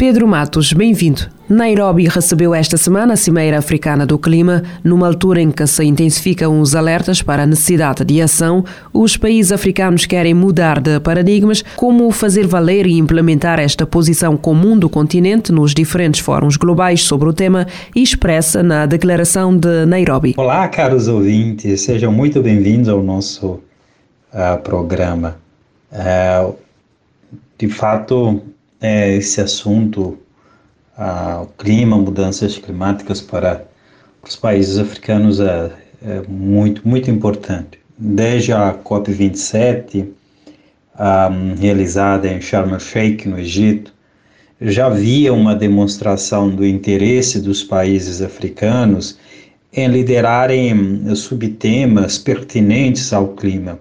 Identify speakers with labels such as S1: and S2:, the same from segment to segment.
S1: Pedro Matos, bem-vindo. Nairobi recebeu esta semana a Cimeira Africana do Clima, numa altura em que se intensificam os alertas para a necessidade de ação. Os países africanos querem mudar de paradigmas, como fazer valer e implementar esta posição comum do continente nos diferentes fóruns globais sobre o tema, expressa na Declaração de Nairobi.
S2: Olá, caros ouvintes, sejam muito bem-vindos ao nosso uh, programa. Uh, de fato, é, esse assunto, o clima, mudanças climáticas para os países africanos é, é muito, muito importante. Desde a COP27, um, realizada em Sharm el-Sheikh, no Egito, já havia uma demonstração do interesse dos países africanos em liderarem subtemas pertinentes ao clima,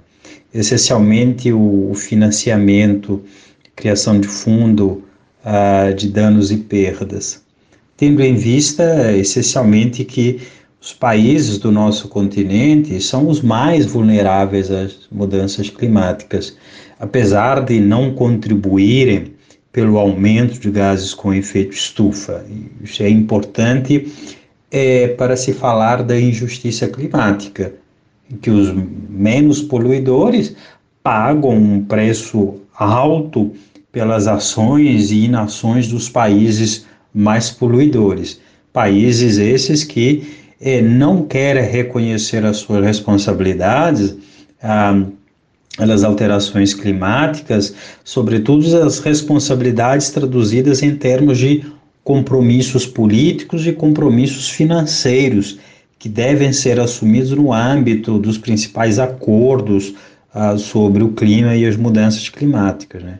S2: essencialmente o financiamento criação de fundo uh, de danos e perdas, tendo em vista essencialmente que os países do nosso continente são os mais vulneráveis às mudanças climáticas, apesar de não contribuírem pelo aumento de gases com efeito estufa. Isso é importante é, para se falar da injustiça climática, que os menos poluidores pagam um preço alto pelas ações e inações dos países mais poluidores. Países esses que eh, não querem reconhecer as suas responsabilidades ah, pelas alterações climáticas, sobretudo as responsabilidades traduzidas em termos de compromissos políticos e compromissos financeiros que devem ser assumidos no âmbito dos principais acordos ah, sobre o clima e as mudanças climáticas. Né?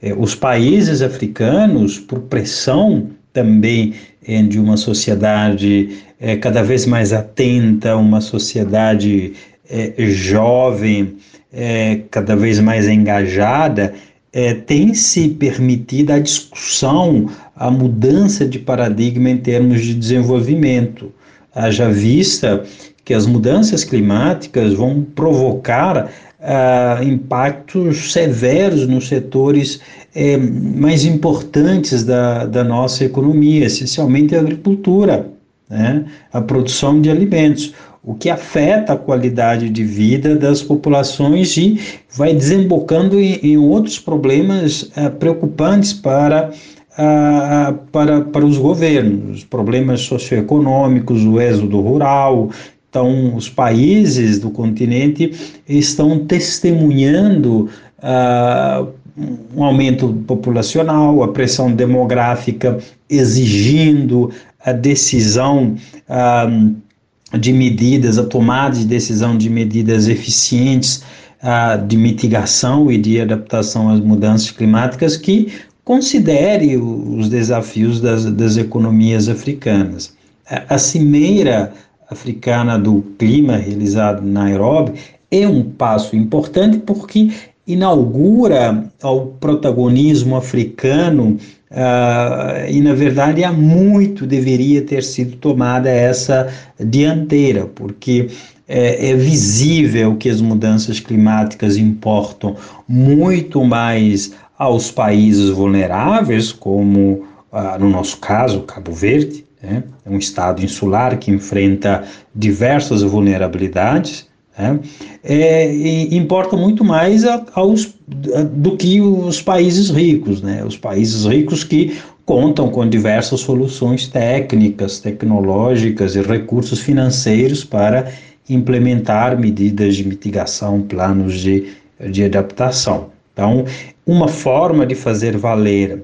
S2: É, os países africanos, por pressão também é, de uma sociedade é, cada vez mais atenta, uma sociedade é, jovem, é, cada vez mais engajada, é, tem se permitido a discussão, a mudança de paradigma em termos de desenvolvimento. Haja vista que as mudanças climáticas vão provocar uh, impactos severos nos setores eh, mais importantes da, da nossa economia, essencialmente a agricultura, né? a produção de alimentos, o que afeta a qualidade de vida das populações e vai desembocando em, em outros problemas uh, preocupantes para para, para os governos, problemas socioeconômicos, o êxodo rural, então, os países do continente estão testemunhando uh, um aumento populacional, a pressão demográfica exigindo a decisão uh, de medidas, a tomada de decisão de medidas eficientes uh, de mitigação e de adaptação às mudanças climáticas que considere os desafios das, das economias africanas. A cimeira africana do clima, realizado na Nairobi, é um passo importante porque inaugura o protagonismo africano uh, e, na verdade, há muito deveria ter sido tomada essa dianteira, porque é, é, visível que as mudanças climáticas importam muito mais aos países vulneráveis, como uh, no nosso caso, Cabo Verde, né? É um estado insular que enfrenta diversas vulnerabilidades. Né? É, e importa muito mais a, aos, a, do que os países ricos, né? Os países ricos que contam com diversas soluções técnicas, tecnológicas e recursos financeiros para implementar medidas de mitigação, planos de, de adaptação. Então, uma forma de fazer valer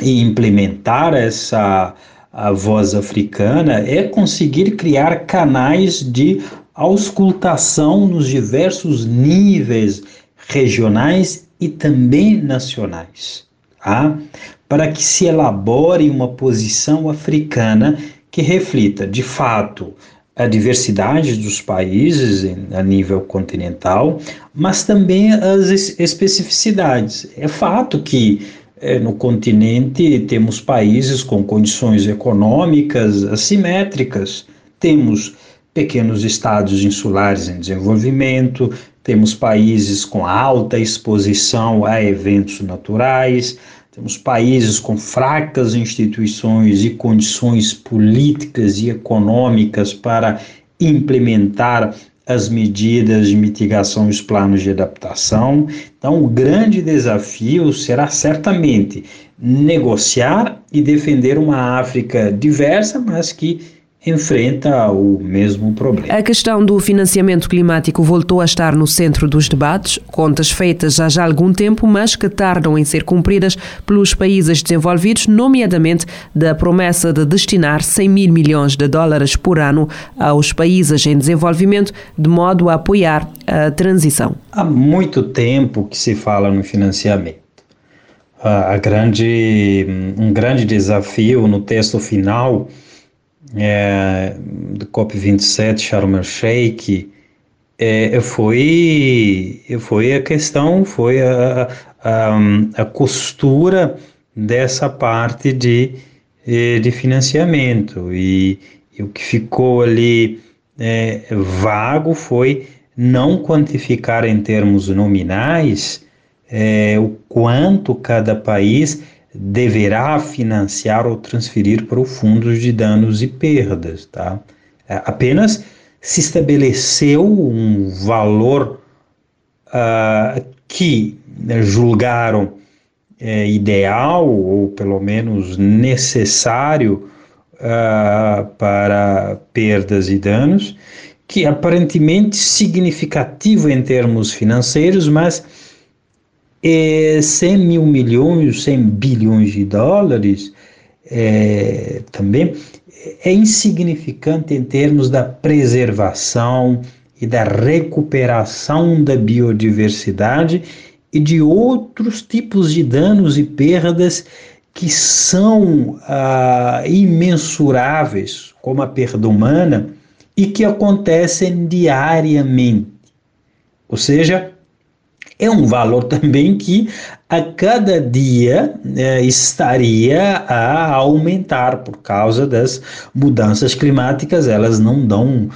S2: e implementar essa a voz africana é conseguir criar canais de auscultação nos diversos níveis regionais e também nacionais. tá? para que se elabore uma posição africana que reflita, de fato, a diversidade dos países a nível continental, mas também as especificidades. É fato que é, no continente temos países com condições econômicas assimétricas, temos pequenos estados insulares em desenvolvimento, temos países com alta exposição a eventos naturais, temos países com fracas instituições e condições políticas e econômicas para implementar as medidas de mitigação e os planos de adaptação. Então, o grande desafio será certamente negociar e defender uma África diversa, mas que enfrenta o mesmo problema.
S1: A questão do financiamento climático voltou a estar no centro dos debates, contas feitas já há algum tempo, mas que tardam em ser cumpridas pelos países desenvolvidos, nomeadamente da promessa de destinar 100 mil milhões de dólares por ano aos países em desenvolvimento, de modo a apoiar a transição.
S2: Há muito tempo que se fala no financiamento. A grande, um grande desafio no texto final é, do COP27 Sharm el Sheikh é, foi, foi a questão, foi a, a, a costura dessa parte de, de financiamento. E, e o que ficou ali é, vago foi não quantificar em termos nominais é, o quanto cada país deverá financiar ou transferir para o fundo de danos e perdas, tá? É, apenas se estabeleceu um valor uh, que né, julgaram é, ideal ou pelo menos necessário uh, para perdas e danos, que aparentemente significativo em termos financeiros, mas é, 100 mil milhões, 100 bilhões de dólares, é, também é insignificante em termos da preservação e da recuperação da biodiversidade e de outros tipos de danos e perdas que são ah, imensuráveis, como a perda humana, e que acontecem diariamente. Ou seja, é um valor também que a cada dia é, estaria a aumentar por causa das mudanças climáticas. Elas não dão,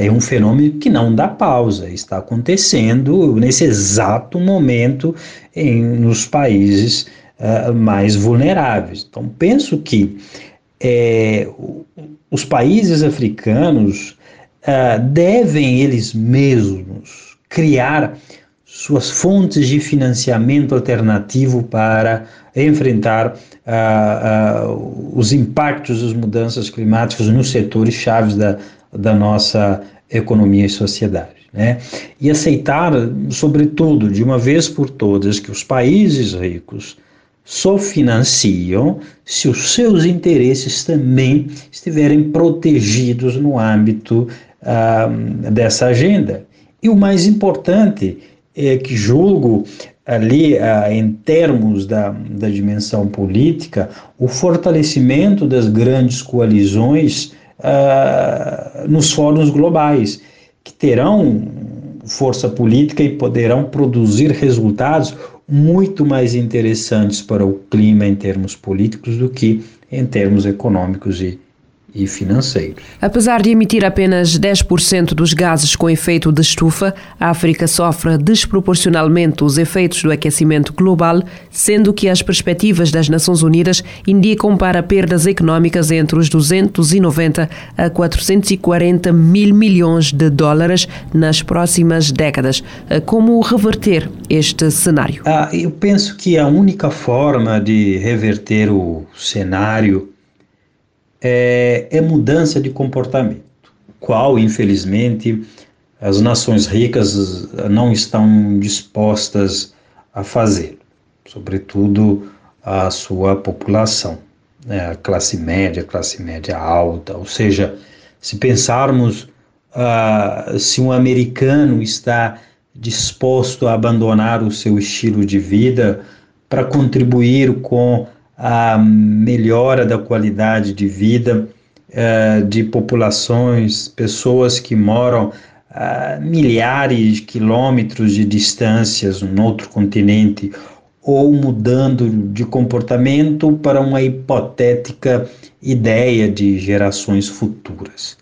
S2: é um fenômeno que não dá pausa, está acontecendo nesse exato momento em, nos países uh, mais vulneráveis. Então, penso que é, os países africanos devem eles mesmos criar suas fontes de financiamento alternativo para enfrentar uh, uh, os impactos das mudanças climáticas nos setores chaves da, da nossa economia e sociedade. Né? E aceitar, sobretudo, de uma vez por todas, que os países ricos só financiam se os seus interesses também estiverem protegidos no âmbito uh, dessa agenda. E o mais importante é, que julgo ali, ah, em termos da, da dimensão política, o fortalecimento das grandes coalizões ah, nos fóruns globais, que terão força política e poderão produzir resultados muito mais interessantes para o clima em termos políticos do que em termos econômicos e e financeiros.
S1: Apesar de emitir apenas 10% dos gases com efeito de estufa, a África sofre desproporcionalmente os efeitos do aquecimento global, sendo que as perspectivas das Nações Unidas indicam para perdas económicas entre os 290 a 440 mil milhões de dólares nas próximas décadas. Como reverter este cenário?
S2: Ah, eu penso que a única forma de reverter o cenário é, é mudança de comportamento, qual, infelizmente, as nações ricas não estão dispostas a fazer, sobretudo a sua população, né, a classe média, classe média alta, ou seja, se pensarmos uh, se um americano está disposto a abandonar o seu estilo de vida para contribuir com a melhora da qualidade de vida uh, de populações, pessoas que moram a milhares de quilômetros de distâncias num outro continente ou mudando de comportamento para uma hipotética ideia de gerações futuras.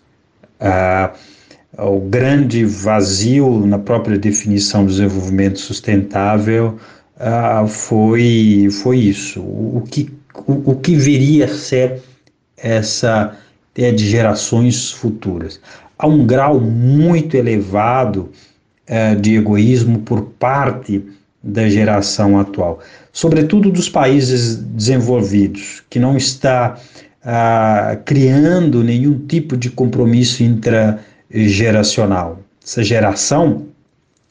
S2: O grande vazio na própria definição do desenvolvimento sustentável ah, foi, foi isso. O, que, o, o que viria a ser essa ideia de gerações futuras? Há um grau muito elevado ah, de egoísmo por parte da geração atual, sobretudo dos países desenvolvidos, que não está ah, criando nenhum tipo de compromisso intrageracional. Essa geração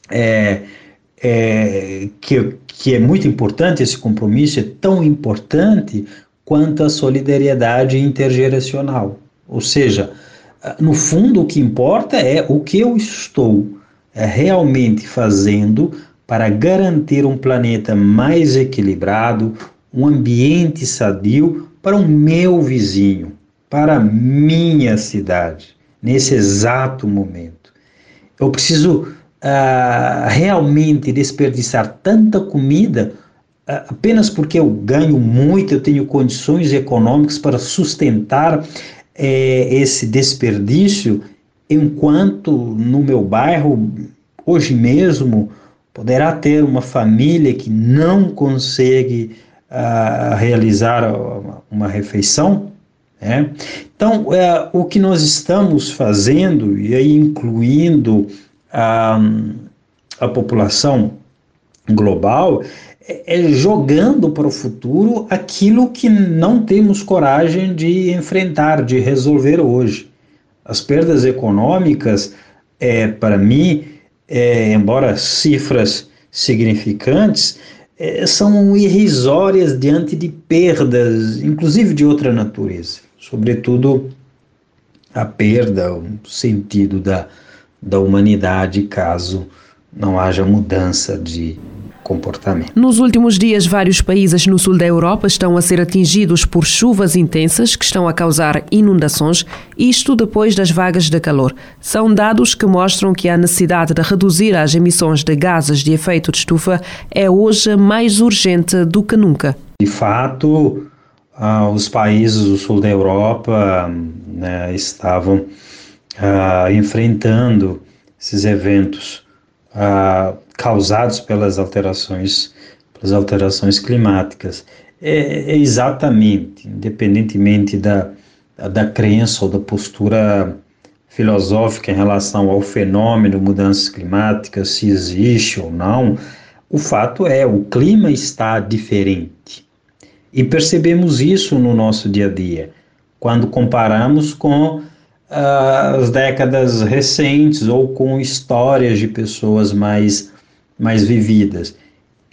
S2: é, é, que, que é muito importante, esse compromisso é tão importante quanto a solidariedade intergeracional. Ou seja, no fundo, o que importa é o que eu estou é, realmente fazendo para garantir um planeta mais equilibrado, um ambiente sadio para o meu vizinho, para a minha cidade, nesse exato momento. Eu preciso realmente desperdiçar tanta comida apenas porque eu ganho muito, eu tenho condições econômicas para sustentar eh, esse desperdício, enquanto no meu bairro, hoje mesmo, poderá ter uma família que não consegue realizar uma, refeição. Né? Então, uh, o que nós estamos fazendo, e aí incluindo a, a população global, é, é jogando para o futuro aquilo que não temos coragem de enfrentar, de resolver hoje. As perdas econômicas, é, para mim, é, embora cifras significantes, é, são irrisórias diante de perdas, inclusive de outra natureza, sobretudo a perda, o sentido da, da humanidade, caso não haja mudança de comportamento.
S1: Nos últimos dias, vários países no sul da Europa estão a ser atingidos por chuvas intensas que estão a causar inundações, isto depois das vagas de calor. São dados que mostram que a necessidade de reduzir as emissões de gases de efeito de estufa é hoje mais urgente do que nunca.
S2: De fato, ah, os países do sul da Europa né, estavam ah, enfrentando esses eventos ah, causados pelas alterações, pelas alterações climáticas. É, é exatamente, independentemente da, da crença ou da postura filosófica em relação ao fenômeno mudanças climáticas, se existe ou não, o fato é o clima está diferente. E percebemos isso no nosso dia a dia, quando comparamos com as décadas recentes ou com histórias de pessoas mais mais vividas.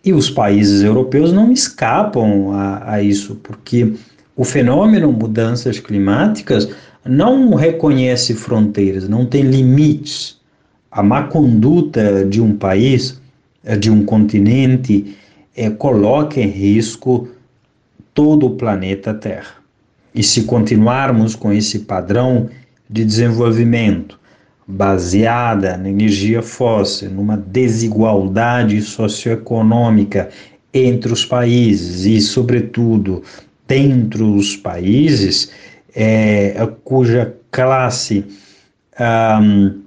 S2: E os países europeus não escapam a, a isso, porque o fenômeno mudanças climáticas não reconhece fronteiras, não tem limites. A má conduta de um país, de um continente, é, coloca em risco todo o planeta Terra. E se continuarmos com esse padrão de desenvolvimento, baseada na energia fóssil, numa desigualdade socioeconômica entre os países e, sobretudo, dentro dos países, é, cuja classe, um,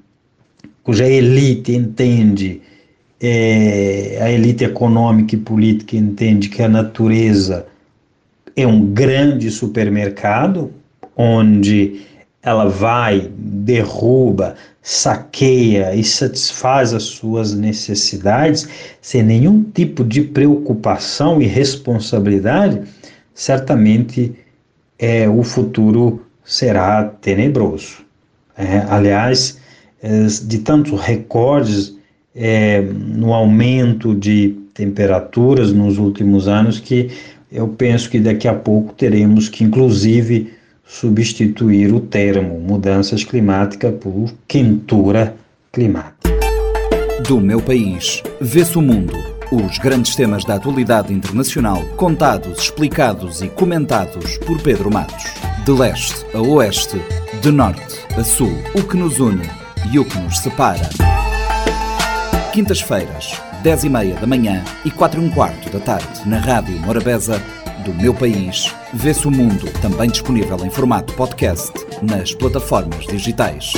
S2: cuja elite entende, é, a elite econômica e política entende que a natureza é um grande supermercado onde ela vai, derruba, saqueia e satisfaz as suas necessidades sem nenhum tipo de preocupação e responsabilidade, certamente é, o futuro será tenebroso. É, aliás, é, de tantos recordes é, no aumento de temperaturas nos últimos anos que eu penso que daqui a pouco teremos que, inclusive, substituir o termo mudanças climáticas por quentura climática.
S3: Do meu país, vê-se o mundo Os grandes temas da atualidade internacional, contados, explicados e comentados por Pedro Matos. De leste a oeste, de norte a sul, o que nos une e o que nos separa. Quintas-feiras, 10 e meia da manhã e 4 e um quarto da tarde, na Rádio Morabeza, do meu país, vê-se o mundo, também disponível em formato podcast nas plataformas digitais.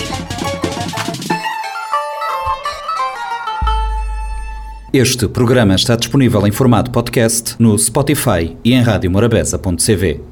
S3: Este programa está disponível em formato podcast no Spotify e em radiomorabeza.cv.